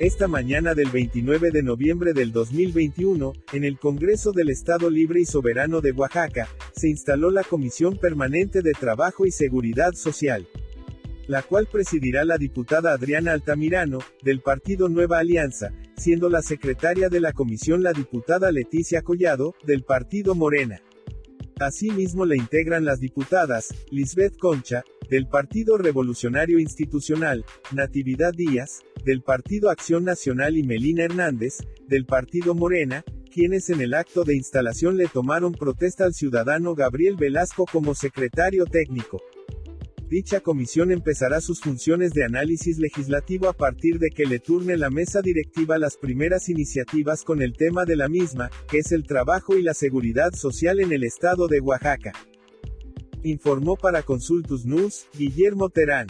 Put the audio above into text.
Esta mañana del 29 de noviembre del 2021, en el Congreso del Estado Libre y Soberano de Oaxaca, se instaló la Comisión Permanente de Trabajo y Seguridad Social, la cual presidirá la diputada Adriana Altamirano, del Partido Nueva Alianza, siendo la secretaria de la comisión la diputada Leticia Collado, del Partido Morena. Asimismo la integran las diputadas, Lisbeth Concha, del Partido Revolucionario Institucional, Natividad Díaz, del Partido Acción Nacional y Melina Hernández, del Partido Morena, quienes en el acto de instalación le tomaron protesta al ciudadano Gabriel Velasco como secretario técnico. Dicha comisión empezará sus funciones de análisis legislativo a partir de que le turne la mesa directiva las primeras iniciativas con el tema de la misma, que es el trabajo y la seguridad social en el estado de Oaxaca. Informó para Consultus News, Guillermo Terán.